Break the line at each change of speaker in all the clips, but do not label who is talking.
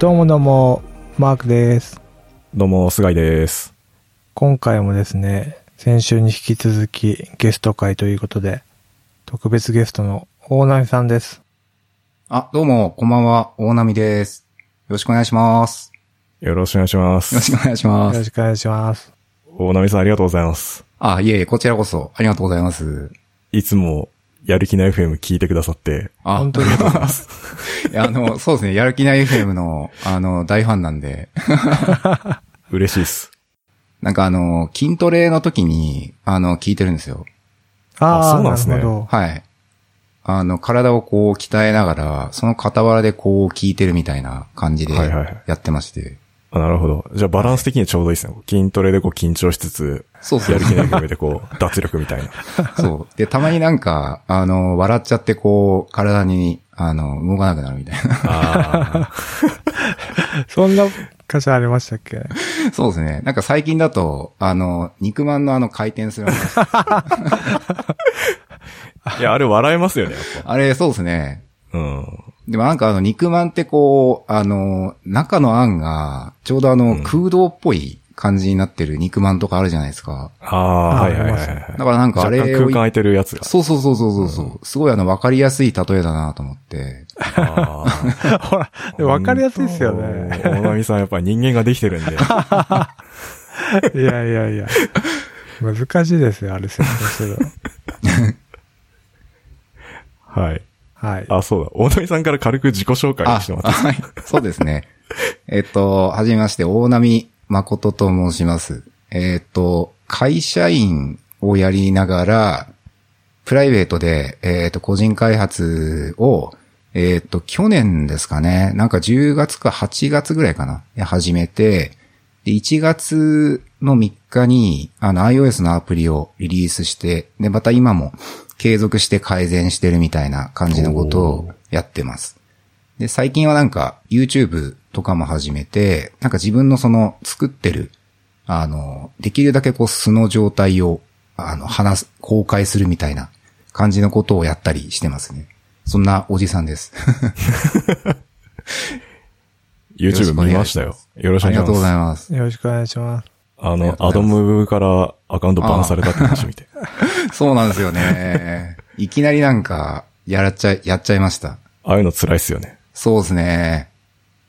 どうもどうも、マークです。
どうも、菅井です。
今回もですね、先週に引き続きゲスト会ということで、特別ゲストの大波さんです。
あ、どうも、こんばんは、大波です。よろしくお願いします。
よろしくお願いしま
よろ
す。
しくお願いします。
よろしくお願いします。
大波さんありがとうございます。
あ、いえいえ、こちらこそ、ありがとうございます。
いつも、やる気な FM 聞いてくださって、
あ、
本当に
ありがとうございます。いや、あの、そうですね、やる気ない FM の、あの、大ファンなんで、
嬉しいっす。
なんかあの、筋トレの時に、あの、聞いてるんですよ。
ああ、
そうなんですね
るほど。
はい。あの、体をこう鍛えながら、その傍らでこう聞いてるみたいな感じで
はいはいはい
やってまして。
あ、なるほど。じゃあバランス的にちょうどいいですね。筋トレでこう緊張しつつ、
そうそう
やる気な FM でこう、脱力みたいな。
そう。で、たまになんか、あの、笑っちゃってこう、体に、あの、動かなくなるみたいな。
あ
そんな箇所ありましたっけ？
そうですね。なんか最近だと、あの、肉まんのあの回転する。
いや、あれ笑えますよね、やっ
あれ、そうですね。
ぱ。うん。
でもなんかあの、肉まんってこう、あの、中のあんが、ちょうどあの、
うん
空洞っぽい感じになってる肉まんとかあるじゃないですか。
ああ、
あ
はいはいはい。
だからなんかあれを
若干空間空いてるやつが。
そうそうそうそうそうそう。すごいあの、わかりやすい例えだなと思って。
あー
ほら、でも分かりやすいですよね。
大波さんやっぱり人間ができてるんで。
いやいやいや。難しいですよ、あれ説明するの。
はい。
はい。
あ、そうだ。大波さんから軽く自己紹介
あ
してもらっていいですか？
はい。そうですね。えっと、はじめまして、大波誠と申します。えっと、会社員をやりながら、プライベートで、えっと、個人開発を、えっと、去年ですかね、なんか10月か8月ぐらいかな、始めて、で、1月の3日に、あの、iOS のアプリをリリースして、で、また今も継続して改善してるみたいな感じのことをやってます。で、最近はなんか YouTube とかも始めて、なんか自分のその作ってる、あの、できるだけこう素の状態を、あの、話す、公開するみたいな感じのことをやったりしてますね。そんなおじさんです。
YouTube 見ましたよ。よろしく
ありがとうござい
お願いします。
ます。
よろしくお願いします。
あのアドムからアカウントバンされたって話見て。
そうなんですよね。いきなりなんか、やっちゃい、やっちゃいました。
ああいうの辛いっすよね。
そうですね。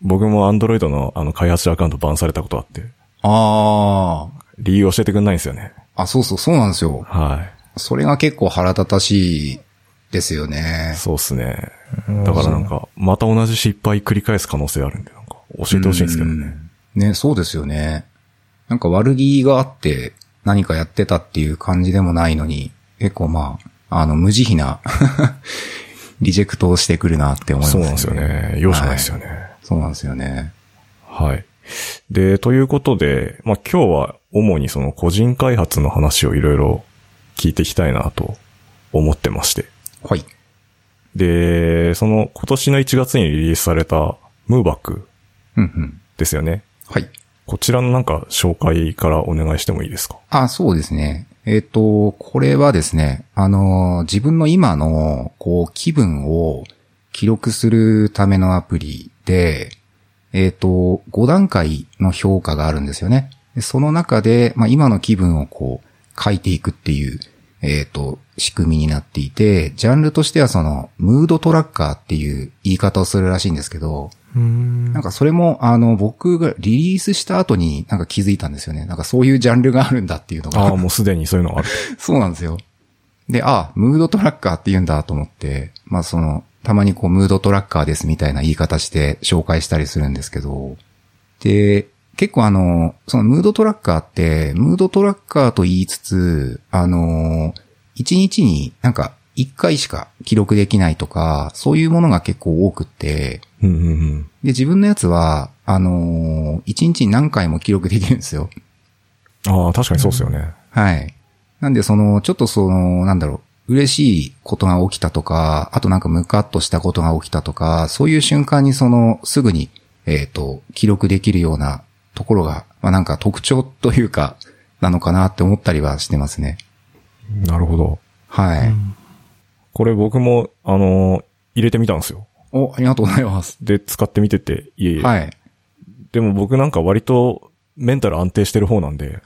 僕も Android のあの開発者アカウントバンされたことあって、
あ
理由教えてくんないんですよね。
あ。あ、そうそう、そうなんですよ。
は
それが結構腹立たしいですよね
い。。そうっすね。だからなんか、また同じ失敗繰り返す可能性あるんで、なんか、教えてほしいんですけどね。
うん。ね、そうですよね。なんか悪気があって何かやってたっていう感じでもないのに、結構まあ、あの、無慈悲な リジェクトをしてくるなって思います
そうなんですよね。容赦ないですよね。
はいそうなんですよね。
はい。で、ということで、まあ今日は主にその個人開発の話をいろいろ聞いていきたいなと思ってまして。
はい。
で、その今年の1月にリリースされたムーバック
うんうん。
ですよね。
はい。
こちらのなんか紹介からお願いしてもいいですか？
あ、そうですね。えっ、と、これはですね、あの、自分の今の、こう、気分を記録するためのアプリで、えっ、と、5段階の評価があるんですよね。その中で、まあ、今の気分をこう、書いていくっていう、えっ、と、仕組みになっていて、ジャンルとしてはその、ムードトラッカーっていう言い方をするらしいんですけど、
ん。
なんかそれも、あの、僕がリリースした後になんか気づいたんですよね。なんかそういうジャンルがあるんだっていうのが。
ああ、もうすでにそういうのがある。
そうなんですよ。で、あ、ムードトラッカーって言うんだと思って、まあその、たまにこう、ムードトラッカーですみたいな言い方して紹介したりするんですけど、で、結構あの、そのムードトラッカーって、ムードトラッカーと言いつつ、あの、1日になんか1回しか記録できないとか、そういうものが結構多くって、
うんうんうん。
で、自分のやつは、あの、1日に何回も記録できるんですよ。
ああ、確かにそうですよね。
はい。なんで、その、ちょっとその、なんだろう、嬉しいことが起きたとか、あとなんかムカッとしたことが起きたとか、そういう瞬間にその、すぐに、えっ、と、記録できるようなところが、まあなんか特徴というか、なのかなって思ったりはしてますね。
なるほど。
はい。
これ僕も、あの、入れてみたんですよ。
お、ありがとうございます。
で、使ってみてて、いえいえ、
はい。
でも僕なんか割とメンタル安定してる方なんで、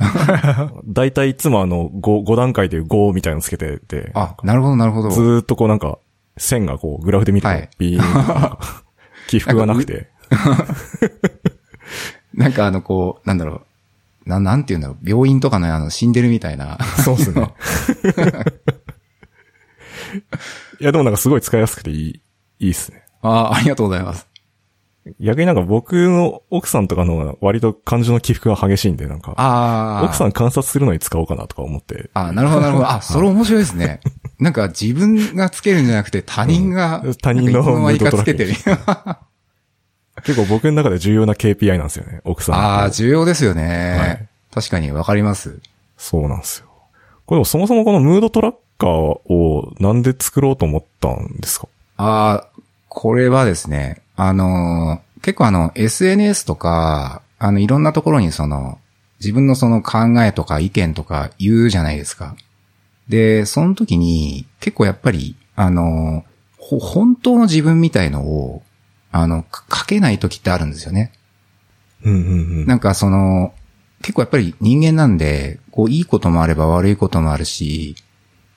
だいたいいつもあの5、5段階で5みたいなのつけてて、
あ、なるほど、なるほど。
ずーっとこうなんか、線がこう、グラフで見ると
はい、
ビーンと 起伏がなくて。
なんかあの、こう、なんだろう。な、なんて言うんだろう。病院とかのあの、死んでるみたいな。
そうですね。いや、でもなんかすごい使いやすくていい、いいっすね。
ああ、ありがとうございます。
逆になんか僕の奥さんとかの方が割と感情の起伏が激しいんで、なんか、
ああ。
奥さん観察するのに使おうかなとか思って。
あなるほど、なるほど。あ、それ面白いですね。なんか自分がつけるんじゃなくて他人が、
うん他人の
なんかいつけてる。
結構僕の中で重要な KPI なんですよね、奥さんの。
ああ、重要ですよね。
はい
確かにわかります。
そうなんですよ。これでもそもそもこのムードトラッカーをなんで作ろうと思ったんですか？
ああ、これはですね、あのー結構あの、SNS とか、あの、いろんなところにその、自分のその考えとか意見とか言うじゃないですか。で、その時に、結構やっぱり、あのーほ、本当の自分みたいのを、あの、か書けない時ってあるんですよね。
うんうんうん。
なんかその、結構やっぱり人間なんで、こういいこともあれば悪いこともあるし、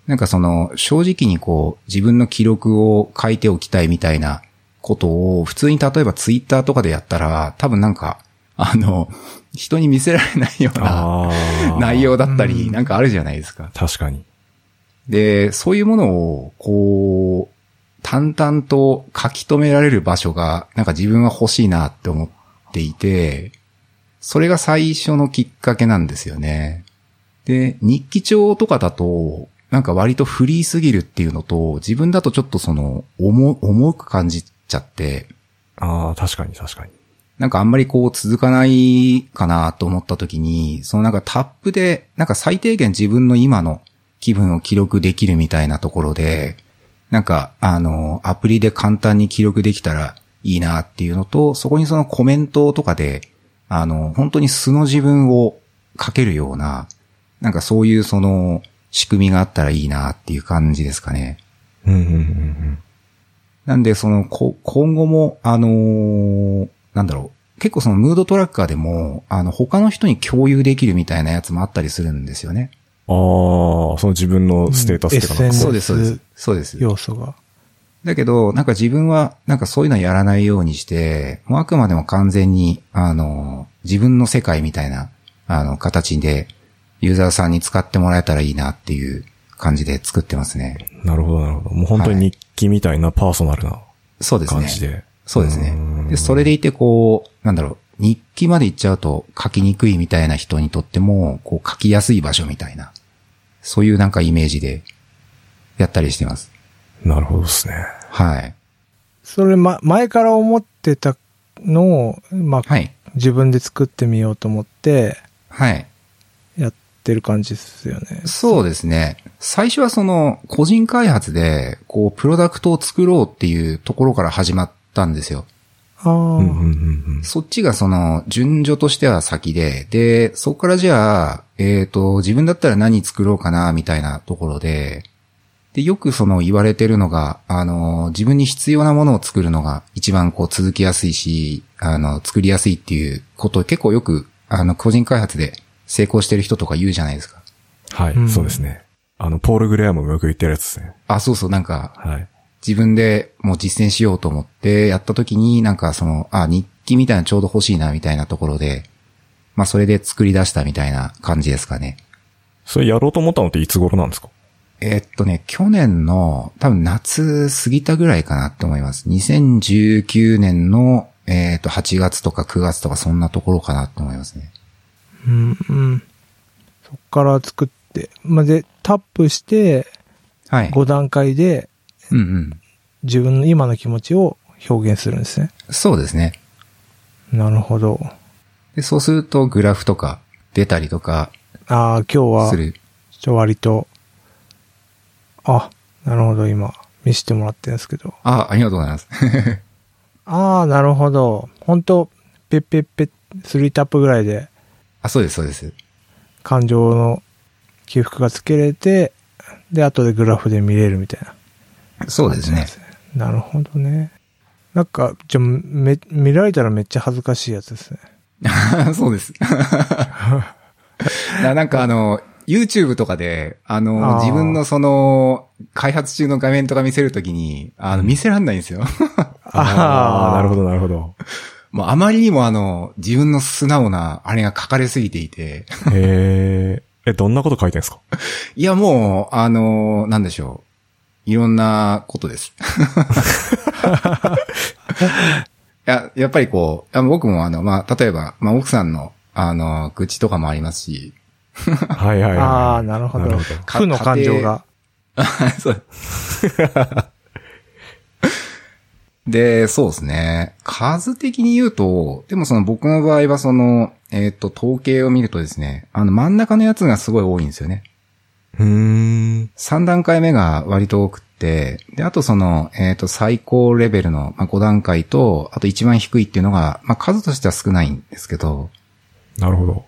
なんかその、正直にこう、自分の記録を書いておきたいみたいなことを、普通に例えばツイッターとかでやったら、多分なんか、あの、人に見せられないような。内容だったり、
うん
なんかあるじゃないですか。
確かに。
で、そういうものを、こう、淡々と書き留められる場所が、なんか自分は欲しいなって思っていて、それが最初のきっかけなんですよね。で、日記帳とかだと、なんか割とフリーすぎるっていうのと、自分だとちょっとその、重、重く感じちゃって、
ああ、確かに確かに。
なんかあんまりこう続かないかなと思った時に、そのなんかタップで、なんか最低限自分の今の気分を記録できるみたいなところで、なんかあの、アプリで簡単に記録できたらいいなっていうのと、そこにそのコメントとかで、あの、本当に素の自分を書けるような、なんかそういうその仕組みがあったらいいなっていう感じですかね。
うんうんうんうん。
なんで、その、こ今後も、あのーなんだろう。結構そのムードトラッカーでも、あの、他の人に共有できるみたいなやつもあったりするんですよね。
ああ、その自分のステータスっていうか
うん
そうです、そうです。そうです。
要素が。
だけど、なんか自分は、なんかそういうのやらないようにして、もうあくまでも完全に、あの、自分の世界みたいな、あの、形で、ユーザーさんに使ってもらえたらいいなっていう感じで作ってますね。
なるほど、なるほど。もう本当に日記みたいなパーソナルな
そうですね。
感じで。
そうですね
ん。
で、それでいてこう、なんだろう、日記まで行っちゃうと書きにくいみたいな人にとっても、こう書きやすい場所みたいな、そういうなんかイメージでやったりしてます。
なるほどですね。
はい。
それ、ま、前から思ってたのを、まあ、
はい。
自分で作ってみようと思って、
はい。
やってる感じですよね。
そうですね。最初はその、個人開発で、こう、プロダクトを作ろうっていうところから始まったんですよ。
ああ、
うんうんうんうん。
そっちがその、順序としては先で、で、そこからじゃあ、えっ、と、自分だったら何作ろうかな、みたいなところで、で、よくその言われてるのが、あの、自分に必要なものを作るのが一番こう続きやすいし、あの、作りやすいっていうことを結構よく、あの、個人開発で成功してる人とか言うじゃないですか。
はい、
うん
そうですね。あの、ポール・グレアムもよく言ってるやつですね。
あ、そうそう、なんか、
はい。
自分でもう実践しようと思ってやった時になんかその、あ、日記みたいなのちょうど欲しいなみたいなところで、まあそれで作り出したみたいな感じですかね。
それやろうと思ったのっていつ頃なんですか？
えーっとね、去年の多分夏過ぎたぐらいかなって思います。2019年の、えーっと8月とか9月とかそんなところかなって思いますね。
うん、うん。そっから作って、まあ、で、タップして、
はい。
5段階で
うんうん。
自分の今の気持ちを表現するんですね。
そうですね。
なるほど。
で、そうするとグラフとか出たりとか
ああ、今日は
す、る。
ちょ割と、あ、なるほど、今、見せてもらってるんですけど。
あ、ありがとうございます。
ああ、なるほど。本当ペッペッペッ、3タップぐらいで
あ、そうです、そうです。
感情の起伏がつけれて、で、後でグラフで見れるみたいな。
そうですね。
なるほどね。なんか、じゃあめ、見られたらめっちゃ恥ずかしいやつですね。
そうです。ななんかあの、YouTube とかで、あの、
あー
自分のその、開発中の画面とか見せるときに、あの、見せらんないんですよ。
あ あ、なるほ
ど。
ど、なるほど。
もうあまりにもあの、自分の素直な、あれが書かれすぎていて、
へえ。え、どんなこと書いてんすか？
いやもう、あの、なんでしょう。いろんなことです。いや、やっぱりこう、あ僕もあの、まあ、例えば、まあ、奥さんの、あの、愚痴とかもありますし、
はいはいはい。
ああ、なるほど。負の感情が。
そう。で、そうですね。数的に言うと、でもその僕の場合はその、えっ、と、統計を見るとですね、あの真ん中のやつがすごい多いんですよね。
うーん。
3段階目が割と多くって、で、あとその、えっ、と、最高レベルの、まあ、5段階と、あと一番低いっていうのが、まあ、数としては少ないんですけど、
なるほど。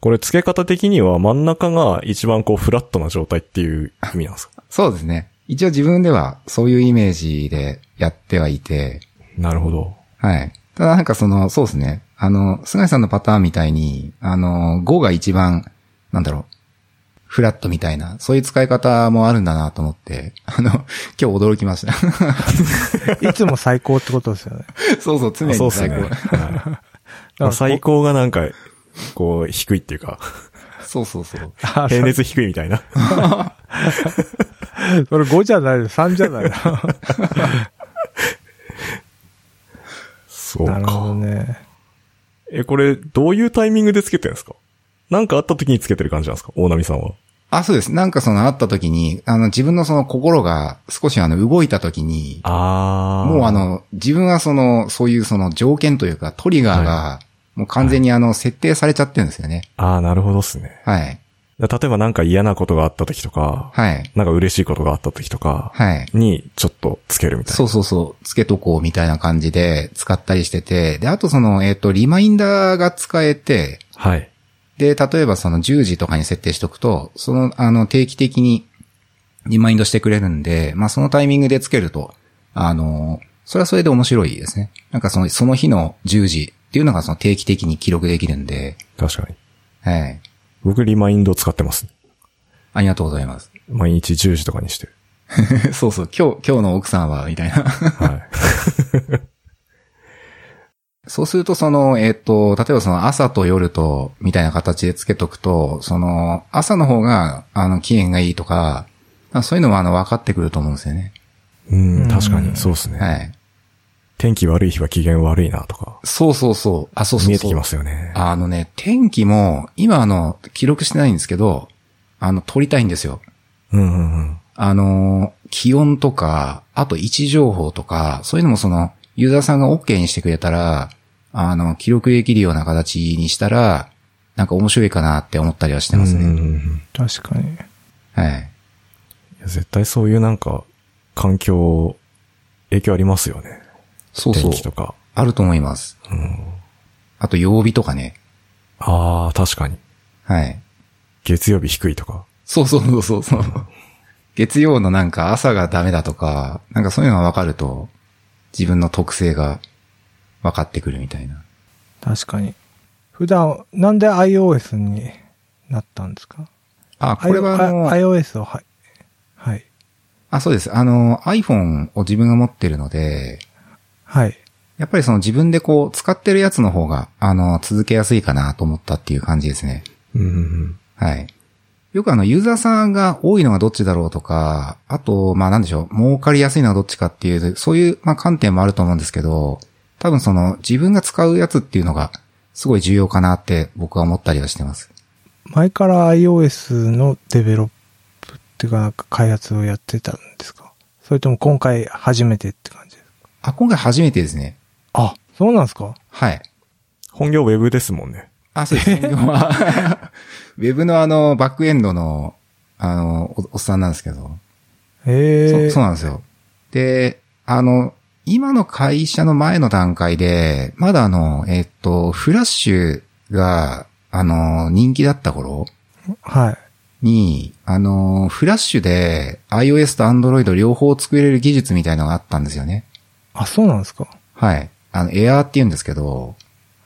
これ付け方的には真ん中が一番こうフラットな状態っていう意味なんですか？
そうですね。一応自分ではそういうイメージでやってはいて、
なるほど。
はい。ただなんかその、そうですね。あの、菅井さんのパターンみたいに、あの、5が一番、なんだろう、フラットみたいな、そういう使い方もあるんだなと思って、あの、今日驚きました。
いつも最高ってことですよね。
そうそう、常に
そうっすね。
最高。
はい まあ最高がなんか、こう、低いっていうか、
そうそうそう。
あ
平熱低いみたいな。
それ5じゃないです。3じゃない
そう
なるほど
か。
ね。
え、これ、どういうタイミングでつけてるんですか？なんかあった時につけてる感じなんですか？大波さんは。
あ、そうです。なんかその会った時に、あの、自分のその心が少しあの、動いた時に、
あ
もうあ、の、自分はその、そういうその条件というか、トリガーが、もう完全にあの、設定されちゃってるんですよね。
ああ、なるほどっすね。
はい。
例えばなんか嫌なことがあった時とか、
はい。
なんか嬉しいことがあった時とか、
はい。
にちょっとつけるみたいな。
そうそうそう、つけとこうみたいな感じで使ったりしてて、で、あとその、えっ、と、リマインダーが使えて、
はい。
で、例えばその10時とかに設定しとくと、その、あの、定期的にリマインドしてくれるんで、まあそのタイミングでつけると、あの、それはそれで面白いですね。なんかその、その日の10時っていうのがその定期的に記録できるんで、
確かに。
はい。
僕リマインド使ってます。
ありがとうございます。
毎日10時とかにして。
そうそう、今日、今日の奥さんは、みたいな。
はい。
そうすると、その、えっ、と、例えばその朝と夜と、みたいな形でつけとくと、その、朝の方が、あの、機嫌がいいとか、あそういうのもあの、分かってくると思うんですよね。
うん、確かに、そうですね。
はい。
天気悪い日は機嫌悪いなとか、
そうそうそう。あ、そうそうそう。
見えてきますよね。
あのね、天気も、今あの、記録してないんですけど、あの、撮りたいんですよ。
うんうんうん。
あの、気温とか、あと位置情報とか、そういうのもその、ユーザーさんが OK にしてくれたら、あの、記録できるような形にしたら、なんか面白いかなって思ったりはしてます
うんうん
ね。
うん
確かに。
はい。
いや絶対そういうなんか、環境、影響ありますよね。
そうそう
天気。とか。
あると思います。あと曜日とかね。
ああ、確かに。
はい。
月曜日低いとか。
そうそうそうそうそう。月曜のなんか朝がダメだとか、なんかそういうのが分かると、自分の特性が分かってくるみたいな。
確かに。普段、なんで iOS になったんですか？
あ、これはあの、
I- iOS を、はい。はい。
あ、そうです。あの、iPhone を自分が持ってるので、
はい。
やっぱりその自分でこう、使ってるやつの方が、あの、続けやすいかなと思ったっていう感じですね。
うん。
はい。よくあの、ユーザーさんが多いのがどっちだろうとか、あと、まあなんでしょう、儲かりやすいのはどっちかっていう、そういう、まあ観点もあると思うんですけど、多分その、自分が使うやつっていうのが、すごい重要かなって僕は思ったりはしてます。
前から iOS のデベロップっていうか、開発をやってたんですか？それとも今回初めてって感じ？
あ、今回初めてですね。
あ、そうなんですか？
はい。
本業ウェブですもんね。
あ、そうです。本業はウェブのあの、バックエンドの、あの、おおっさんなんですけど。
へえ。
そそうなんですよ。で、あの、今の会社の前の段階で、まだあの、えっと、フラッシュが、あの、人気だった頃
はい。
に、あの、フラッシュで iOS と Android 両方作れる技術みたいのがあったんですよね。
あ、そうなんですか
はい。あの、Air って言うんですけど、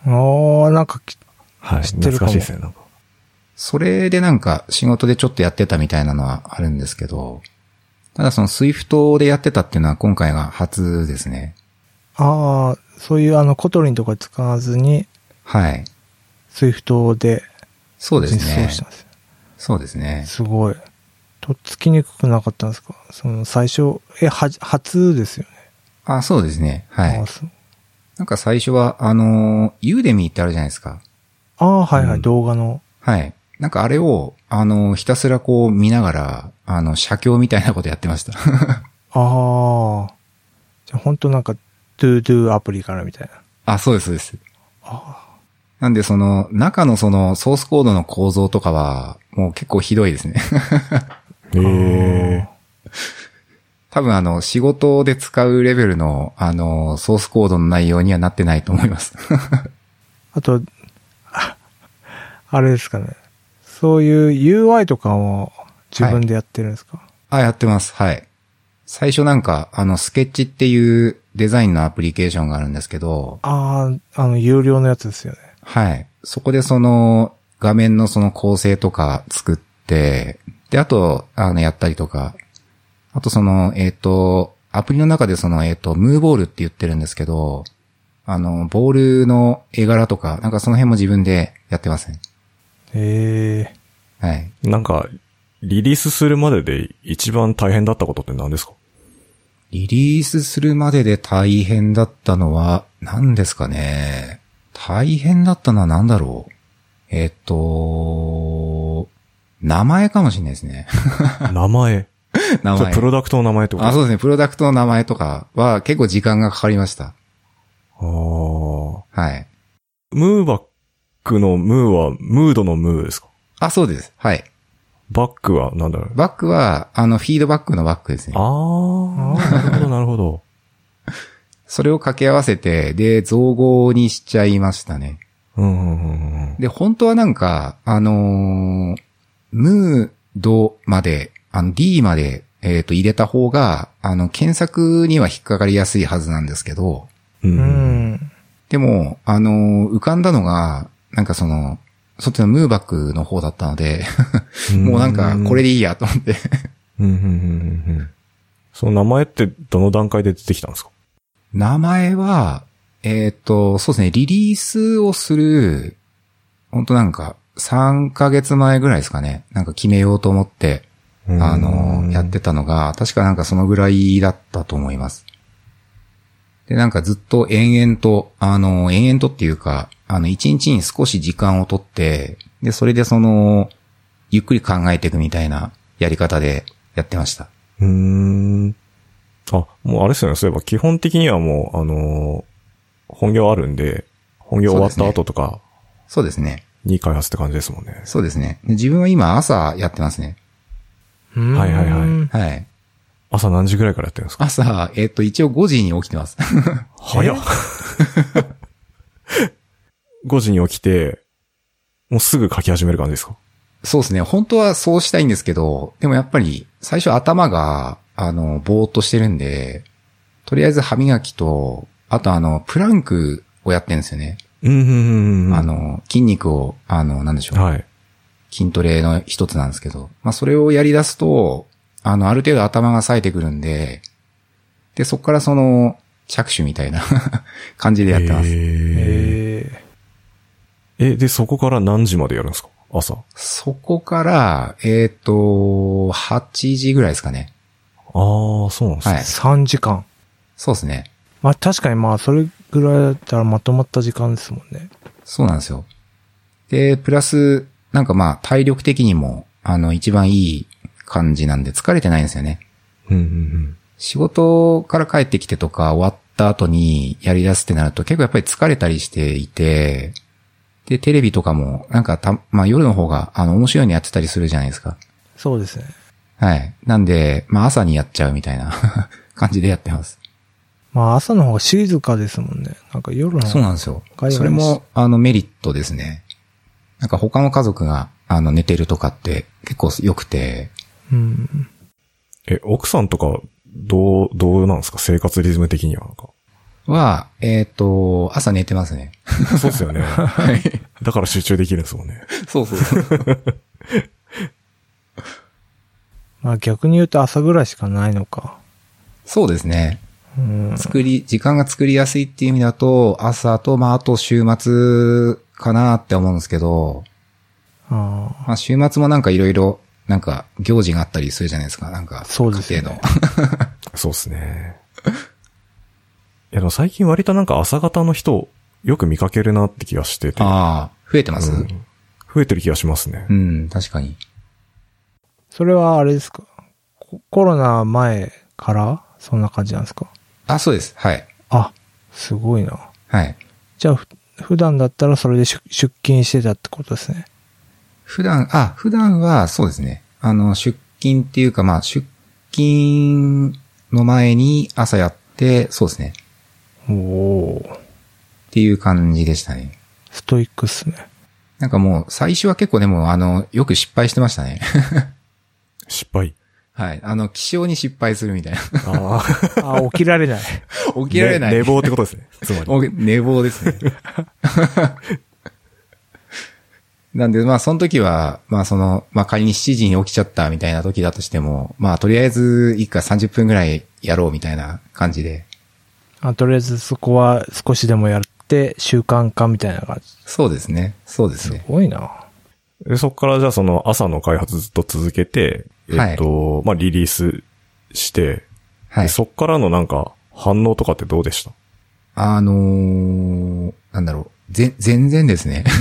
ああ、なんかき、
はい。
知ってるかも
懐かしいですね、なんか。
それでなんか仕事でちょっとやってたみたいなのはあるんですけど、ただその Swift でやってたっていうのは今回が初ですね。
ああ、そういうあの、 Kotlin とか使わずに、
はい。
Swift で
そうですね
実装し。たんです。
そうですね。
すごい。とっつきにくくなかったんですか？その最初、え、は、初ですよね。
あ、そうですね。はいなんか最初は、あのー、 Udemy ってあるじゃないですか。
あー、はいはい、
うん
動画の。
はい。なんかあれを、あのー、ひたすらこう見ながら、あの、写経みたいなことやってました。
ああ。じゃあ本当なんか、トゥードゥアプリからみたいな。
あ、そうです、そうです。
あ
なんでその、中のそのソースコードの構造とかは、もう結構ひどいですね。
ええ
多分あの、仕事で使うレベルの、あの、ソースコードの内容にはなってないと思います。
あと、ああれですかね。そういう UI とかも自分でやってるんですか、
あ、やってます。はい。最初なんか、あの、スケッチっていうデザインのアプリケーションがあるんですけど、
ああ、あの、有料のやつですよね。
はい。そこでその、画面のその構成とか作って、で、あと、あの、やったりとか、あとその、えっ、と、アプリの中でその、えっ、と、ムーボールって言ってるんですけど、あの、ボールの絵柄とか、なんかその辺も自分でやってますね。
へえ。
はい。
なんか、リリースするまでで一番大変だったことって何ですか？
リリースするまでで大変だったのは、何ですかね。大変だったのは何だろう。えっ、と、名前かもしれないですね。
名前。
名前。
プロダクトの名前と？
あ、そうですね。プロダクトの名前とかは結構時間がかかりました。
あー
はい。
ムーバックのムーは、ムードのムーですか？
あ、そうです。はい。
バックは、なんだろう？
バックは、あの、フィードバックのバックですね
あ。ー、なるほど、なるほど。
それを掛け合わせて、で、造語にしちゃいましたね。
うん、うん、うんうん。
で、本当はなんか、あのームードまで、あの、D まで、えっ、と、入れた方が、あの、検索には引っかかりやすいはずなんですけど、
う。
うんん。
でも、あのー浮かんだのが、なんかその、そっちのムーバックの方だったので、もうなんか、これでいいやと思って。
うん、うん、うん、うんうん。その名前ってどの段階で出てきたんですか？
名前は、えっ、と、そうですね、リリースをする、本当なんか、3ヶ月前ぐらいですかね。なんか決めようと思って、あの、やってたのが、確かなんかそのぐらいだったと思います。で、なんかずっと延々と、あの、延々とっていうか、あの、一日に少し時間をとって、で、それでその、ゆっくり考えていくみたいなやり方でやってました。
うーん。あ、もうあれですよね。そういえば基本的にはもう、あのー本業あるんで、本業終わった後とか
そうですね。
に開発って感じですもんね。
そうですね。で自分は今朝やってますね。
うん
はいはいはい
はい。
朝何時ぐらいからやってるんですか？
朝、えっ、と、一応5時に起きてます。
早っ !5 時に起きて、もうすぐ書き始める感じですか？
そうですね。本当はそうしたいんですけど、でもやっぱり、最初頭が、あの、ぼーっとしてるんで、とりあえず歯磨きと、あとあの、プランクをやってるんですよね。
うん、うん、うんうん。
あ、の、筋肉を、あの、なんでしょう。
はい。
筋トレの一つなんですけど、まあ、それをやり出すと、あの、ある程度頭が冴えてくるんで、で、そこからその、着手みたいな 感じでやってます。
えー
え
え、で、そこから何時までやるんですか？朝。
そこから、えっ、と、8時ぐらいですかね。
ああ、そうなんですね。
はい
ー、3時間。
そうですね。
まあ確かにまあそれぐらいだったらまとまった時間ですもんね。
そうなんですよ。で、プラス、なんかまあ、体力的にも、あの、一番いい感じなんで疲れてないんですよね。
うん、うん、
仕事から帰ってきてとか終わった後にやり出すってなると結構やっぱり疲れたりしていて、で、テレビとかも、なんかた、まあ夜の方が、あの、面白いのやってたりするじゃないですか。
そうですね。
はい。なんで、まあ朝にやっちゃうみたいな 感じでやってます。
まあ朝の方が静かですもんね。なんか夜の方が
そうなんですよそれも、あの、メリットですね。なんか他の家族が、あの、寝てるとかって結構良くて、
うん。
え、奥さんとか、どう、どうなんですか？生活リズム的には。なんか
は、えっ、と、朝寝てますね。
そうですよね。
はい。
だから集中できるんですもんね。
そうそうそう。
まあ逆に言うと朝ぐらいしかないのか。
そうですね。
うん。
作り、時間が作りやすいっていう意味だと、朝と、まあ、あと週末かなって思うんですけど、
ああ。
まあ、週末もなんかいろいろ、なんか行事があったりするじゃないですか。なんか、
そうですね
の。
そうですね。いや、でも最近割となんか朝方の人、よく見かけるなって気がしてて。
ああ、増えてます、
うん増えてる気がしますね
う。ん、確かに。
それはあれですか？ココロナ前から？そんな感じなんですか？
あ、そうです。はい。
あ、すごいな。
はい。
じゃあ、ふ普段だったらそれで出出勤してたってことですね。
普段、あ、普段はそうですね。あの、出勤っていうか、まあ、出勤の前に朝やって、そうですね。
おお
っていう感じでしたね。
ストイックっすね。
なんかもう、最初は結構でも、あの、よく失敗してましたね。
失敗。
はい。あの、気象に失敗するみたいな。
ああ。
あ、起きられない。
起きられない。
ね寝坊ってことですね。つまり。
お寝坊ですね。なんで、まあ、その時は、まあ、その、まあ、仮に7時に起きちゃったみたいな時だとしても、まあ、とりあえず、一回30分ぐらいやろうみたいな感じで。
あとりあえずそこは少しでもやって習慣化みたいな感じ。
そうですね。そうです
す
ね。
ごいな。
で、そこからじゃあその朝の開発ずっと続けて、えっと、まあ、リリースして、
はい
で。そっからのなんか反応とかってどうでした？
あのー、なんだろう。ぜ、全然ですね。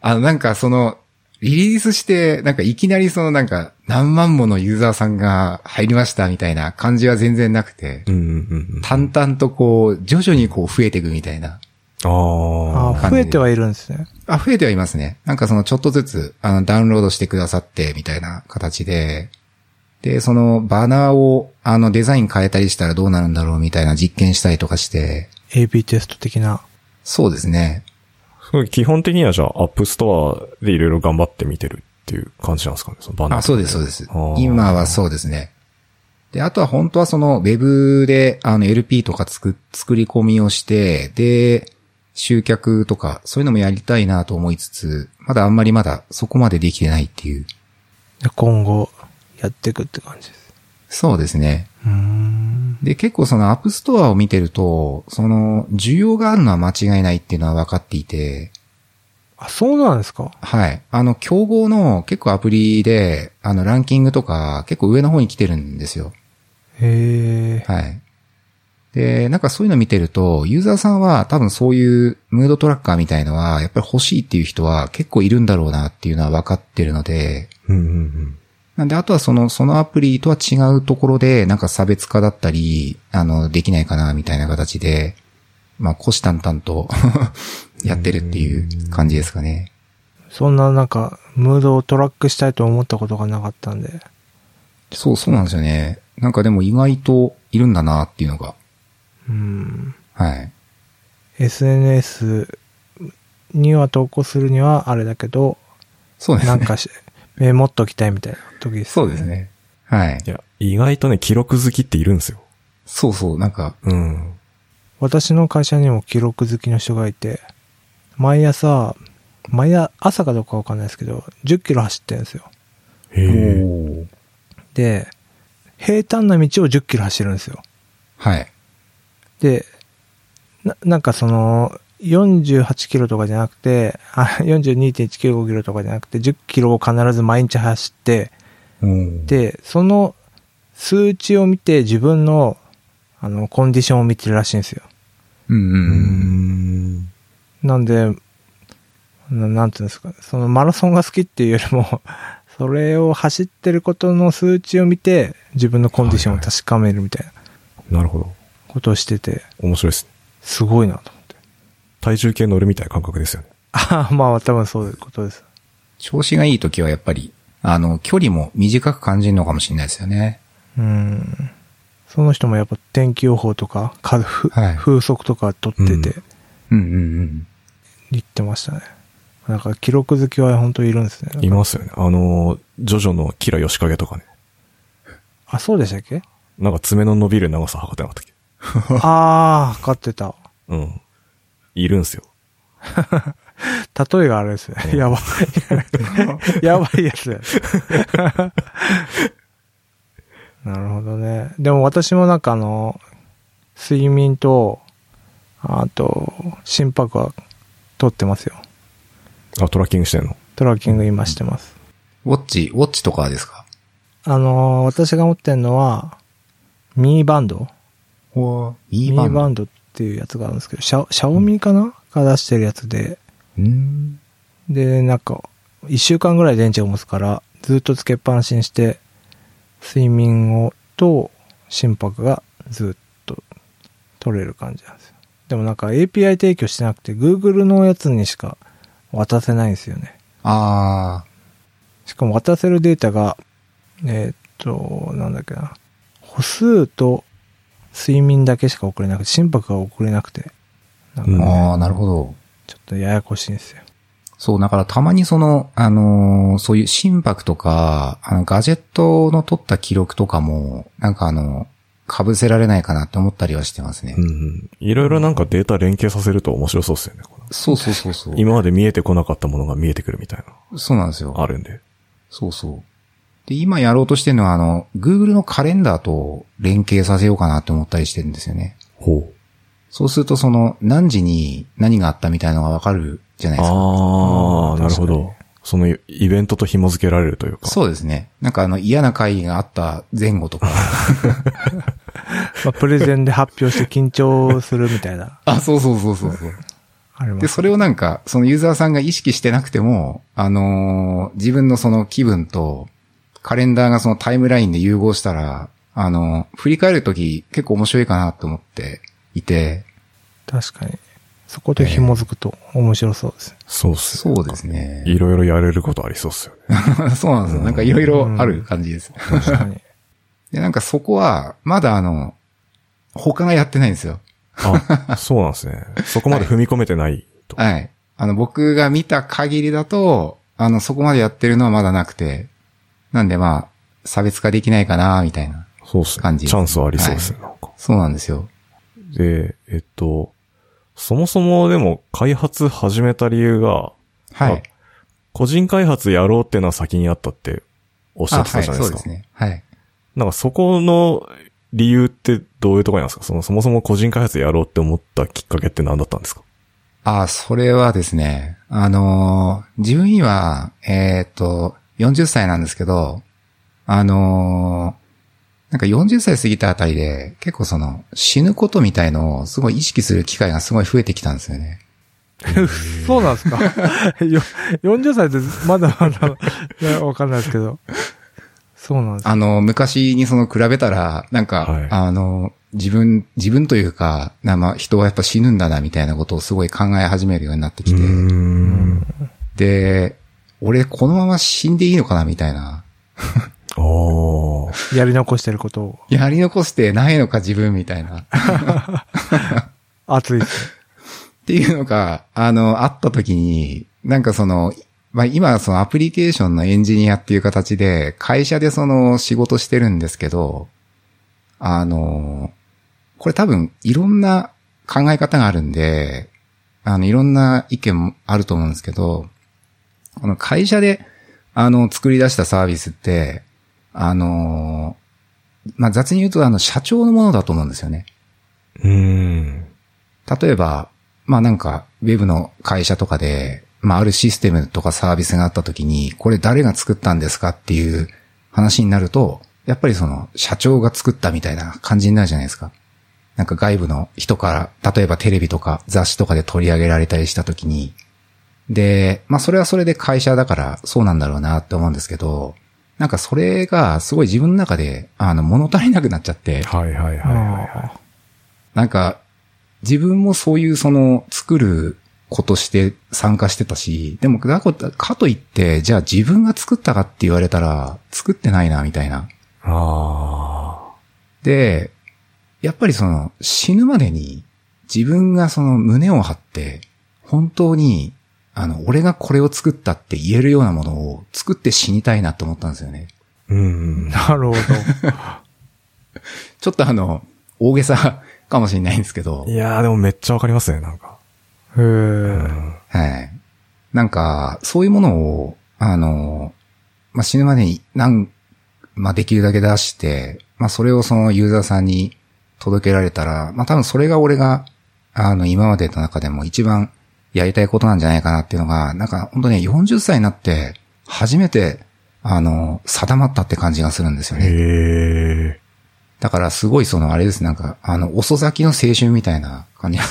あの、なんかその、リリースして、なんかいきなりそのなんか何万ものユーザーさんが入りましたみたいな感じは全然なくて。淡々とこう、徐々にこう増えていくみたいな。
ああ。
あ増えてはいるんですね。
あ、増えてはいますね。なんかそのちょっとずつ、あの、ダウンロードしてくださって、みたいな形で、で、そのバナーを、あの、デザイン変えたりしたらどうなるんだろうみたいな実験したりとかして、
AB テスト的な。
そうですね。
基本的にはじゃあ、 App Store でいろいろ頑張って見てるっていう感じなんですかね、そのバナー
あ、そうです、そうです。今はそうですね。で、あとは本当はその、ウェブで、あの、LP とか作、作り込みをして、で、集客とか、そういうのもやりたいなと思いつつ、まだあんまりまだそこまでできてないっていう。
で今後やっていくって感じです。
そうですね。で、結構その App Store を見てると、その、需要があるのは間違いないっていうのは分かっていて、
あ、そうなんですか？
はい。あの、競合の結構アプリで、あの、ランキングとか結構上の方に来てるんですよ。
へえ。
はい。で、なんかそういうの見てると、ユーザーさんは多分そういうムードトラッカーみたいのは、やっぱり欲しいっていう人は結構いるんだろうなっていうのは分かってるので、
うんうんうん。
なんであとはその、そのアプリとは違うところで、なんか差別化だったり、あの、できないかなみたいな形で、まあ、虎視眈々と やってるっていう感じですかね。
そんななんか、ムードをトラックしたいと思ったことがなかったんで。
そう、そうなんですよね。なんかでも意外といるんだなっていうのが。
うん。
はい。
SNS には投稿するにはあれだけど、
そうですね。
なんかし、メモっときたいみたいな時です、
そうです。ね。はい
い。や、意外とね、記録好きっているんですよ。
そうそう、なんか、
うん。
私の会社にも記録好きの人がいて、毎朝、毎朝朝かどうかわかんないですけど、10キロ走ってるんですよ。
へ
で、平坦な道を10キロ走るんですよ。
はい。
で、ななんかその、48キロとかじゃなくて、あ、42.195キロとかじゃなくて、10キロを必ず毎日走って、
で、
で、その数値を見て自分の、あの、コンディションを見てるらしいんですよ。
うんうん
う
うん。
ん。
なんで、ななんていうんですか、そのマラソンが好きっていうよりも、それを走ってることの数値を見て、自分のコンディションを確かめるみたいな
なるほど。
ことをしてて、
面白いですね。
すごいなと思って。
体重計乗るみたいな感覚ですよね。
あ あ、まあ多分そういうことです。
調子がいい時はやっぱり、あの、距離も短く感じるのかもしれないですよね。
うん。その人もやっぱ天気予報とか、風風
はい
風速とか撮ってて、
うん
うんうんうん。
言ってましたね。なんか記録好きは本当いるんですね。
いますよね。あの、ジョジョのキラヨシカゲとかね。
あ、そうでしたっけ？
なんか爪の伸びる長さ測ってなかったっ
ああ、測ってた。
けうん。いるんすよ。
例えがあれですね。やばい。やばいやつ。なるほどね。でも私もなんかあの、睡眠と、あと、心拍は取ってますよ。
あ、トラッキングしてんの？
トラッキング今してます。
ウォッチ、ウォッチとかですか？
あのー私が持ってるのは、ミーバンド
ほい
ミーバンドっていうやつがあるんですけど、シャシャオミかな？が出してるやつで、
うん。
で、なんか、一週間ぐらい電池が持つから、ずっとつけっぱなしにして、睡眠を、と、心拍がずっと取れる感じなんですよ。でもなんか API 提供してなくて、Google のやつにしか渡せないんですよね。
あ
しかも渡せるデータが、えーっと、なんだっけな。歩数と睡眠だけしか送れなくて、心拍が送れなくて、なんか
あ、
うん
ああ、なるほど。
ちょっとややこしいんですよ。
そう、だからたまにその、あのーそういう心拍とか、あの、ガジェットの取った記録とかも、なんかあの、被せられないかなって思ったりはしてますね。
うんうん。いろいろなんかデータ連携させると面白そうっすよね。この
そうそうそうそう。
今まで見えてこなかったものが見えてくるみたい
そうなんですよ。
な、あるんで。
そうそう。で、今やろうとしてるのは、あの、Google のカレンダーと連携させようかなって思ったりしてるんですよね。
ほう。
そうすると、その、何時に何があったみたいなのがわかるじゃないですか。
あ
あ
なるほど。そのイベントと紐付けられるというか。
そうですね。なんかあの、嫌な会議があった前後とか。
まあ、プレゼンで発表して緊張するみたいな、
あ、そうそうそうそうそう。で。それをなんか、そのユーザーさんが意識してなくても、あのー自分のその気分と、カレンダーがそのタイムラインで融合したら、あのー振り返るとき結構面白いかなと思っていて、
確かに。そこで紐づくと面白そうです。
そうっすね。
そうですね。
いろいろやれることありそうっすよね。
そうなんですよ。なんかいろいろある感じです。
確かに。
で、なんかそこは、まだあの、他がやってないんですよ。
あ、そうなんですね。そこまで踏み込めてないと。
はい。あの、僕が見た限りだと、あの、そこまでやってるのはまだなくて、なんでまあ、差別化できないかな、みたいな。
そうっすね。
感じ
チャンスはありそうですね、なんか。
そうなんですよ。
で、えっと、そもそもでも開発始めた理由が、あ
はい。
個人開発やろうってのは先にあったっておっしゃ
あ、
ってた
はい、
じゃないですか。
そうですね。はい。
なんかそこの理由ってどういうところなんですか？そのそもそも個人開発やろうって思ったきっかけって何だったんですか？
あ、それはですね、あのー自分今、えーっと、40歳なんですけど、あのーなんか40歳過ぎたあたりで、結構その、死ぬことみたいのをすごい意識する機会がすごい増えてきたんですよね。
そうなんですか？よ ?40 歳ってまだまだ、わかんないですけど。そうなんです
あの、昔にその比べたら、なんか、
はい
あの、自分、自分というか、なまあ、人はやっぱ死ぬんだな、みたいなことをすごい考え始めるようになってきて、
ん。
で、俺このまま死んでいいのかな、みたいな。
おー。
やり残してることを。
やり残してないのか、自分、みたいな。
熱い。
っていうのが、あの、あった時に、なんかその、まあ、今そのアプリケーションのエンジニアっていう形で、会社でその仕事してるんですけど、あの、これ多分いろんな考え方があるんで、あの、いろんな意見もあると思うんですけど、この会社で、あの、作り出したサービスって、あの、まあ、雑に言うと、あの、社長のものだと思うんですよね。
うーん。
例えば、まあなんか、ウェブの会社とかで、まああるシステムとかサービスがあった時に、これ誰が作ったんですかっていう話になると、やっぱりその、社長が作ったみたいな感じになるじゃないですか。なんか外部の人から、例えばテレビとか雑誌とかで取り上げられたりした時に、で、まあそれはそれで会社だからそうなんだろうなって思うんですけど、なんかそれがすごい自分の中で、あの、物足りなくなっちゃって、
はいはいはいはいは
なんか、自分もそういうその作ることして参加してたし、でもだこかといって、じゃあ自分が作ったかって言われたら、作ってないな、みたいな。
い。あ
で、やっぱりその死ぬまでに自分がその胸を張って、本当に、あの、俺がこれを作ったって言えるようなものを作って死にたいなと思ったんですよね。
ー。うん。
なるほど。
ちょっとあの、大げさかもしれないんですけど
い、やーでもめっちゃわかりますね、なんか。
へえ、
うん。
はい。なんか、そういうものを、あの、まあ、死ぬまでに、なん、まあ、できるだけ出して、まあ、それをそのユーザーさんに届けられたら、まあ、多分それが俺が、あの、今までの中でも一番やりたいことなんじゃないかなっていうのが、なんか、本当ね、40歳になって、初めて、あの、定まったって感じがするんですよね。
へえ。
だからすごいそのあれです、なんか、あの、遅咲きの青春みたいな感じ。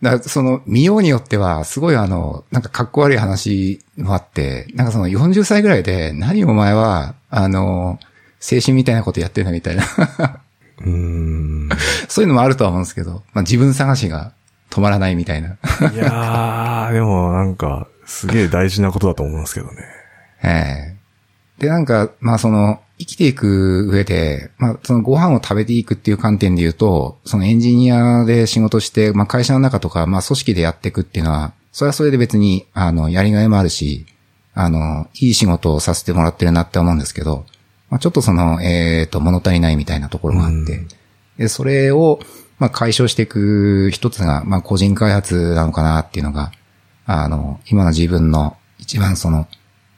だその、見ようによっては、すごいあの、なんかかっこ悪い話もあって、なんかその40歳ぐらいで、何お前は、あの、青春みたいなことやってんだみたいな、
うーん。
そういうのもあるとは思うんですけど、まあ自分探しが止まらないみたいな。
いやー、でもなんか、すげえ大事なことだと思うんですけどね。
ええで、なんか、まあその、生きていく上で、まあそのご飯を食べていくっていう観点で言うと、そのエンジニアで仕事して、まあ会社の中とか、まあ組織でやっていくっていうのは、それはそれで別に、あの、やりがいもあるし、あの、いい仕事をさせてもらってるなって思うんですけど、まあちょっとその、えっ、と、物足りないみたいなところもあって、
うん
で、それを、まあ解消していく一つが、まあ個人開発なのかなっていうのが、あの、今の自分の一番その、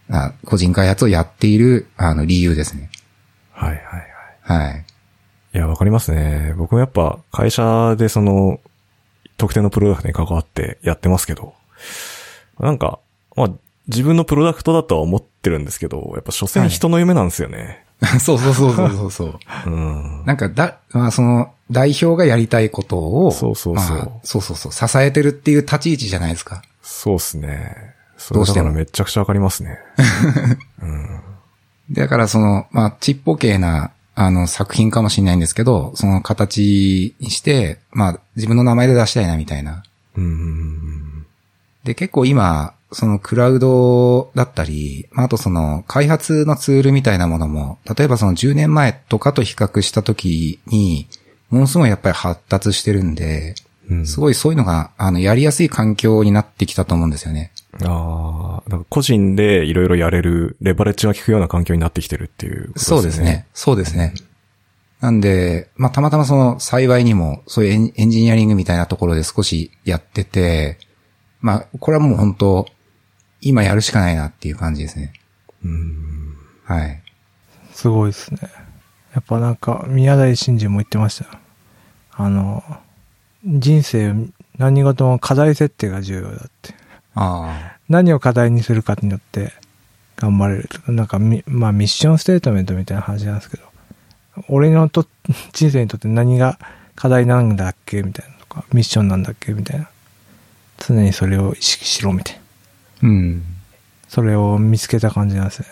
あ個人開発をやっている、あの、理由ですね。
はいはいはい。
はい。
いや、わかりますね。僕もやっぱ会社でその、特定のプロダクトに関わってやってますけど、なんか、まあ、自分のプロダクトだとは思ってるんですけど、やっぱ所詮人の夢なんですよね。
そうそうそうそうそうそう。
うん。
なんか、だ、まあ、その、代表がやりたいことを、
そうそうそう
まあそうそうそう、支えてるっていう立ち位置じゃないですか。
そうっすね。それ
どうしても
めちゃくちゃわかりますね。
だからその、まあ、ちっぽけな、あの、作品かもしれないんですけど、その形にして、まあ、自分の名前で出したいな、みたいな。
うん。
で、結構今、そのクラウドだったり、まあ、あとその開発のツールみたいなものも、例えばその10年前とかと比較した時に、ものすごいやっぱり発達してるんで、
うん
すごいそういうのが、あの、やりやすい環境になってきたと思うんですよね。
ああ、なんか個人でいろいろやれる、レバレッジが効くような環境になってきてるっていうことですね。
そうですね。。そうですね。なんで、まあ、たまたまその幸いにも、そういうエンエンジニアリングみたいなところで少しやってて、まあ、これはもう本当今やるしかないなっていう感じですね。
うん。
はい。
すごいですね。やっぱなんか、宮台真司も言ってましたよ。あの、人生、何事も課題設定が重要だって。
あ
何を課題にするかによって頑張れるとか、なんかみ、まあミッションステートメントみたいな話なんですけど、俺のと、人生にとって何が課題なんだっけみたいなとか、ミッションなんだっけみたいな。常にそれを意識しろみたいな。
あ。うん。
それを見つけた感じなんですね。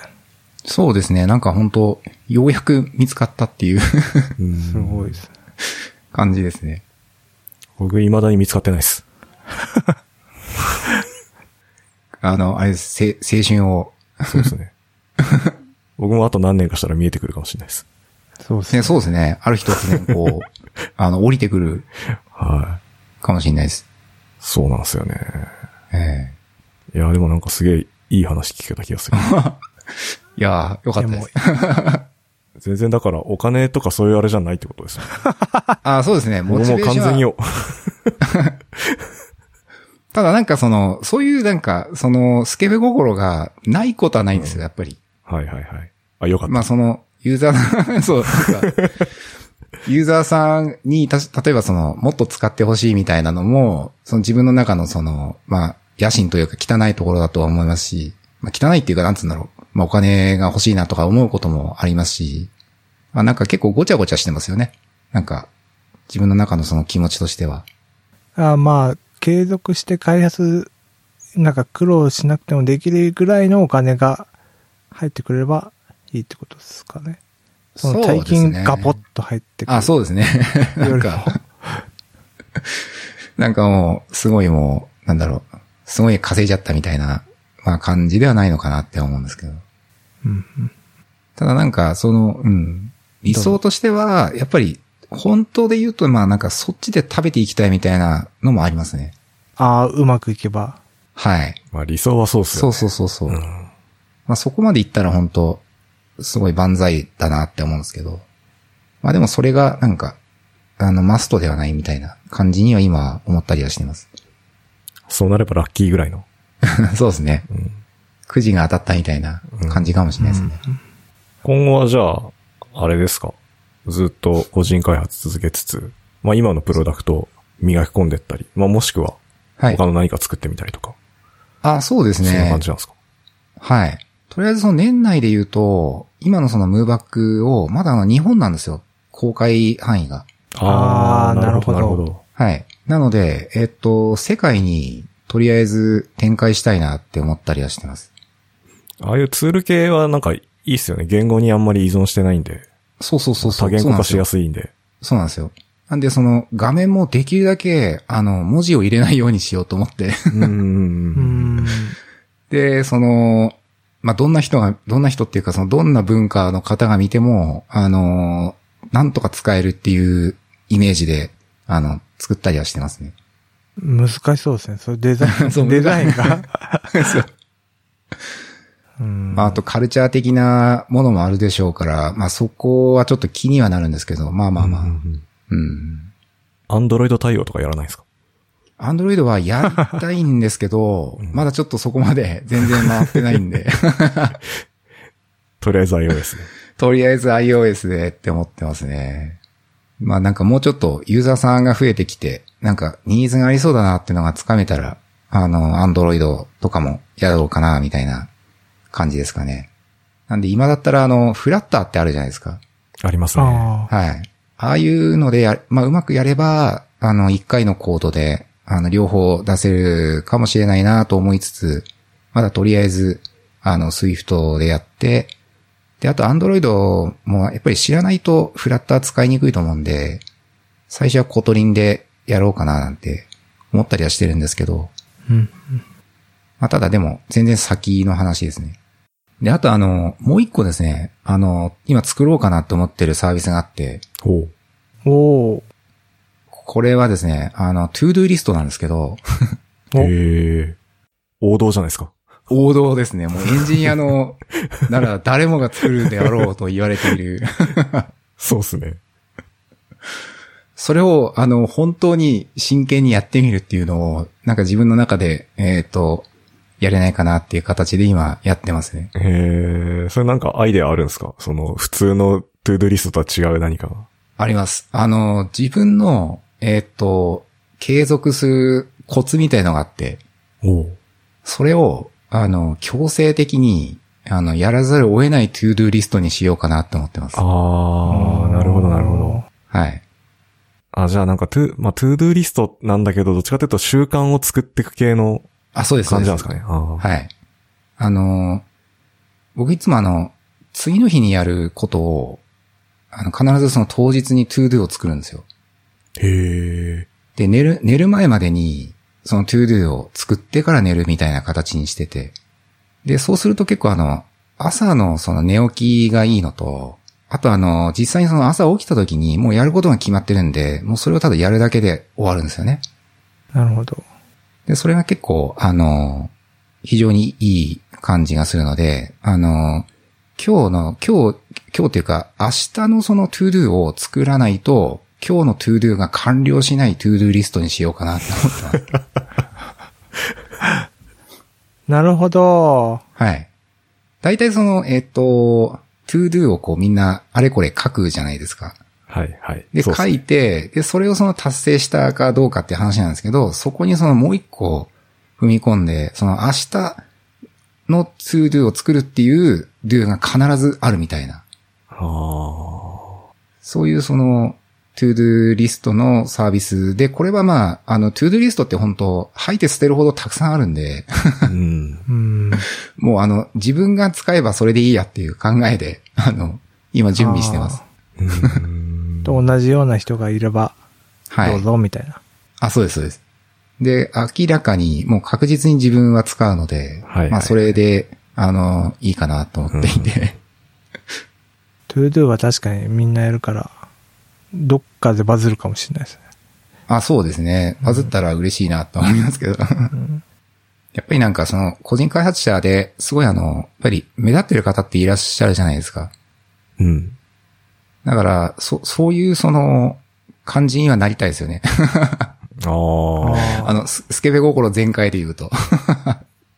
そうですね。なんか本当ようやく見つかったっていう
うん
すごいですね。
感じですね。
僕未だに見つかってないです。
あの、あれです、せ青春を。
そうですね。僕もあと何年かしたら見えてくるかもしれないです。
ね、
そうですね。
そうですね。ある日突然こう、あの、降りてくる
はい。
かもしれないです。
そうなんですよね。
え
いや、でもなんかすげえいい話聞けた気がする。
え いやーよかったです。
全然だからお金とかそういうあれじゃないってことですよ。
あそうですね。
も
チベーションは
完全にお、
ただなんかその、そういうなんか、その、スケベ心がないことはないんですよ、やっぱり。
はいはいはい。あ、よかった。
まあその、ユーザー、そう、なんか、ユーザーさんに、たし例えばその、もっと使ってほしいみたいなのも、その自分の中のその、まあ、野心というか汚いところだとは思いますし、まあ汚いっていうかなんつうんだろう。まあお金が欲しいなとか思うこともありますし、まあなんか結構ごちゃごちゃしてますよね。なんか、自分の中のその気持ちとしては。
あまあ、継続して開発、なんか苦労しなくてもできるぐらいのお金が入ってくればいいってことですかね。その大金ガポッと入ってくる。
あ、そうですね。なんか、なんかもう、すごいもう、なんだろう、すごい稼いじゃったみたいな、まあ感じではないのかなって思うんですけど。
うんうん
ただなんか、その、うん、理想としては、やっぱり、本当で言うと、まあなんかそっちで食べていきたいみたいなのもありますね。
ああ、うまくいけば。
はい。
まあ理想はそうっすよね。
そうそうそうそう。
うん
まあそこまでいったら本当すごい万歳だなって思うんですけど。まあでもそれがなんか、あの、マストではないみたいな感じには今思ったりはしてます。
そうなればラッキーぐらいの。
そうですね。
うん
くじが当たったみたいな感じかもしれないですね。
今後はじゃあ、あれですか？ずっと個人開発続けつつ、まあ今のプロダクトを磨き込んでったり、まあもしくは
はい
他。の何か作ってみたりとか、
あ、そうですね
そんな感。じなんですか？
はい。とりあえずその年内で言うと、今のそのムーバックを、まだあの日本なんですよ。公開範囲が。
あー
なるほど。
なるほど
なるほど。
はい。なので、えっと、世界にとりあえず展開したいなって思ったりはしてます。
ああいうツール系はなんかいいっすよね。言語にあんまり依存してないんで、
そうそうそうそう。
多言語化しや
す
すいんで。
そうなんですよ。なんでその画面もできるだけ、あの、文字を入れないようにしようと思って。で、その、まあ、どんな人が、どんな人っていうか、その、どんな文化の方が見ても、あの、なんとか使えるっていうイメージで、あの、作ったりはしてますね。
難しそうですね。それデザイン、デザインが？
そう
うん
まあ、あとカルチャー的なものもあるでしょうから、まあ、そこはちょっと気にはなるんですけど、まあまあまあ。うん。
アンドロイド対応とかやらないですか？
アンドロイドはやりたいんですけど、まだちょっとそこまで全然回ってないんで、
とりあえず iOS ね。
とりあえず iOS でって思ってますね。まあなんかもうちょっとユーザーさんが増えてきて、なんかニーズがありそうだなっていうのがつかめたら、あの、 Android とかもやろうかな、みたいな感じですかね。なんで今だったらあの、フラッターってあるじゃないですか。
ありますね。
ああ。
はい。ああいうのでや、まあ、うまくやれば、あの、一回のコードで、あの、両方出せるかもしれないなと思いつつ、まだとりあえず、あの、 Swift でやって、で、あと、 Android も、やっぱり知らないと、フラッター使いにくいと思うんで、最初は Kotlin でやろうかななんて思ったりはしてるんですけど、
うん。
まあ、ただでも、全然先の話ですね。で、あとあの、もう一個ですね、あの、今作ろうかなと思ってるサービスがあって、
ほう。
おー。
これはですね、あの、 to do list なんですけど、
お
へえ。王道じゃないですか。
王道ですね。もうエンジニアの、なら誰もが作るであろうと言われている。
そうっすね。
それを、あの、本当に真剣にやってみるっていうのを、なんか自分の中で、えっ、と、やれないかなっていう形で今やってますね。
へえ。それなんかアイデアあるんですか？その普通の to do list とは違う何かが。
あります。あの、自分の、えっ、と、継続するコツみたいのがあって。それを、あの、強制的に、あの、やらざるを得ない to do list にしようかなって思ってます。
ああ、なるほどなるほど。
はい。
あ、じゃあなんかトゥ、まあ、 to do list なんだけど、どっちかというと習慣を作っていく系の
あ、そうです。そう
感じなんですかね。ああ
はい。あの、僕いつもあの、次の日にやることを、あの、必ずその当日に to do を作るんですよ。
へえ。
で、寝る、寝る前までに、その to do を作ってから寝るみたいな形にしてて。で、そうすると結構あの、朝のその寝起きがいいのと、あとあの、実際にその朝起きた時にもうやることが決まってるんで、もうそれをただやるだけで終わるんですよね。
なるほど。
で、それが結構、あの、非常にいい感じがするので、あの、今日の、今日、今日っていうか、明日のその to do を作らないと、今日の to do が完了しない to do リストにしようかなって思ってます。
なるほど。
はい。大体その、えっ、と、to do をこうみんなあれこれ書くじゃないですか。
はい、はい。
で、書いて、で、それをその達成したかどうかって話なんですけど、そこにそのもう一個踏み込んで、その明日の to do を作るっていう do が必ずあるみたいな。
あ
そういうその to do リストのサービスで、これはまあ、あの to do リストって本当吐いて捨てるほどたくさんあるんで、
あ。うん。
うん。
もうあの、自分が使えばそれでいいやっていう考えで、あの、今準備してます。
うん
と同じような人がいれば、
はい。
どうぞ、みたいな。
あ、そうです、そうです。で、明らかに、もう確実に自分は使うので、
はいはい
まあそれで、あの、いいかなと思っていて、
to do は確かにみんなやるから、どっかでバズるかもしれないですね。
あ、そうですね。バズったら嬉しいなと思いますけど。やっぱりなんかその、個人開発者で、すごいあの、やっぱり目立ってる方っていらっしゃるじゃないですか。
うん。
だから、そ、そういうその、感じにはなりたいですよね。
あー
あの、ススケベ心全開で言うと。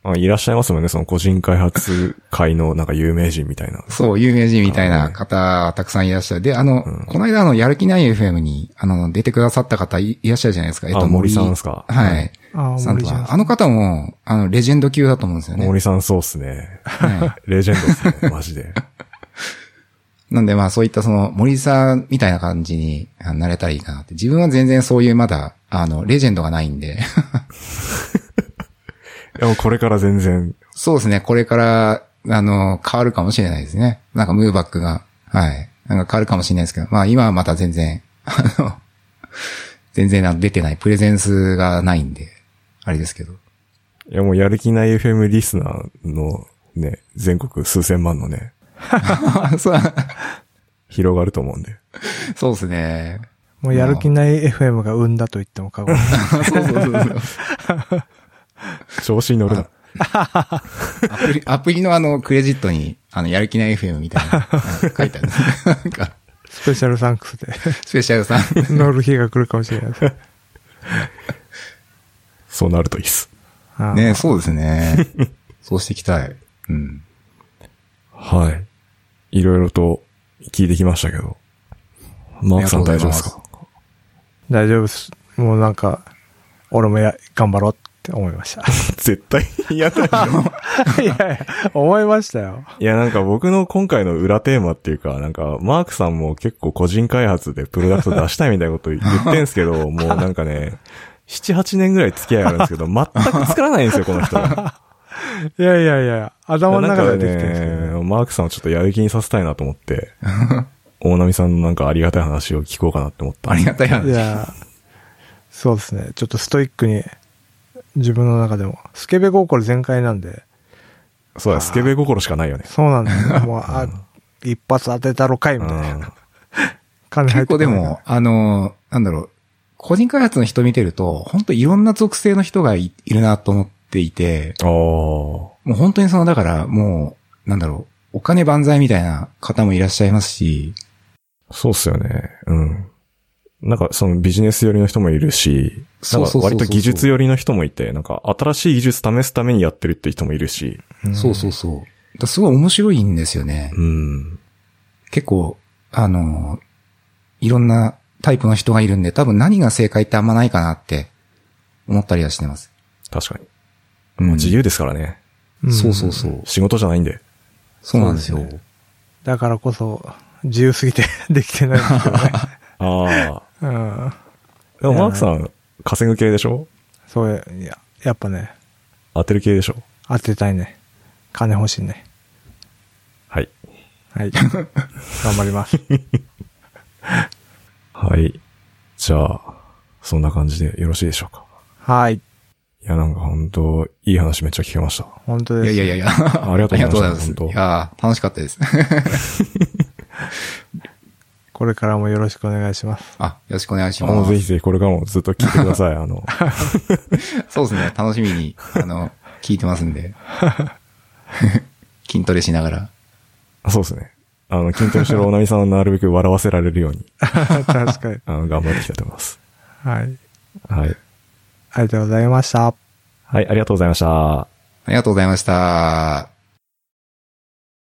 あ。いらっしゃいますもんね、その個人開発界のなんか有名人みたいな。
そう、有名人みたいな方、たくさんいらっしゃる。で、あの、この間あの、やる気ない FM に、あの、出てくださった方いいらっしゃるじゃないですか。えっと、
あ森さんですか？
はい。
ああ、
さんあの方も、あの、レジェンド級だと思うんですよね。
森さんそうっすね。
は
レジェンドですね、マジで。
い。なんでまあ、そういったその、森さんみたいな感じにあなれたらいいかなって。自分は全然そういうまだ、あの、レジェンドがないんで。
でもこれから全然、
そうですね。これから、あの、変わるかもしれないですね。なんかムーバックが、はい。なんか変わるかもしれないですけど、まあ今はまた全然、あの、全然出てない、プレゼンスがないんで、あれですけど。
いやもうやる気ない FM リスナーのね、全国数千万のね、
そう
広がると思うんで。
そうですね。
もうやる気ない FM が生んだと言っても過言。
そうそうそうそう。
調子に乗るな。
アプリ、アプリのあの、クレジットに、あの、やる気ない FM みたいな、う ん書いてある。なんか、
スペシャルサンクスで
スペシャルさん。
乗る日が来るかもしれない。
そうなるといいっす。
ねそうですね。そうしていきたい。うん。
はい。いろいろと聞いてきましたけど。マークさん大丈夫ですか？
大丈夫です。もうなんか、俺もや、頑張ろうって思いました。
絶対嫌だよ。
いやいや、思いましたよ。
いや、なんか僕の今回の裏テーマっていうか、なんか、マークさんも結構個人開発でプロダクト出したいみたいなこと言ってんすけど、もうなんかね、7、8年ぐらい付き合いあるんですけど、全く作らないんですよ、この人が。
いやいやいや、頭の中でできてるんですけどね。
ね、マークさんをちょっとやる気にさせたいなと思って、大波さんのなんかありがたい話を聞こうかなって思った。
ありがたい
い
話。
や、そうですね。ちょっとストイックに、自分の中でも、スケベ心全開なんで、
そうだ、スケベ心しかないよね。
そうなんだよ。もう、あ、一発当てたろかいみたい
うん
な。
結構でも、あの、なんだろう、個人開発の人見てると、本当いろんな属性の人がいいるなと思っていて、
ああ。
もう本当にその、だから、もう、なんだろう、お金万歳みたいな方もいらっしゃいますし、
そうっすよね。うん。なんかそのビジネス寄りの人もいるし、なんか
そうそうそうそう
割と技術寄りの人もいて、なんか新しい技術試すためにやってるって人もいるし、
うん
そうそうそう。だすごい面白いんですよね。
うん。
結構、あの、いろんなタイプの人がいるんで、多分何が正解ってあんまないかなって思ったりはしてます。
確かに。
うん
もう自由ですからね。
ん
そうそうそう。
仕事じゃないんで。
そうなんですよ。
そうでだからこそ、自由すぎて できてないんですけどね。
ああ。
うん。
でもマークさん、稼ぐ系でしょ？
そうや、いや、やっぱね、
当てる系でしょ？
当てたいね。金欲しいね。
はい。
はい。頑張ります。
はい。じゃあ、そんな感じでよろしいでしょうか？
はい。
いや、なんか本当いい話めっちゃ聞けました。
本当です。
いやいやいやいや。
ありがとうございます
ありがとうございます。いやー楽しかったです。
これからもよろしくお願いします。
あ、よろしくお願いします。
ぜひぜひこれからもずっと聞いてください。あの、
そうですね。楽しみに、あの、聞いてますんで。筋トレしながら。
そうですね。あの、筋トレしてる大波さんをなるべく笑わせられるように、
確かに。
あの、頑張っていきたいと思います。
はい。
はい。
ありがとうございました。
はい、ありがとうございました。
ありがとうございました。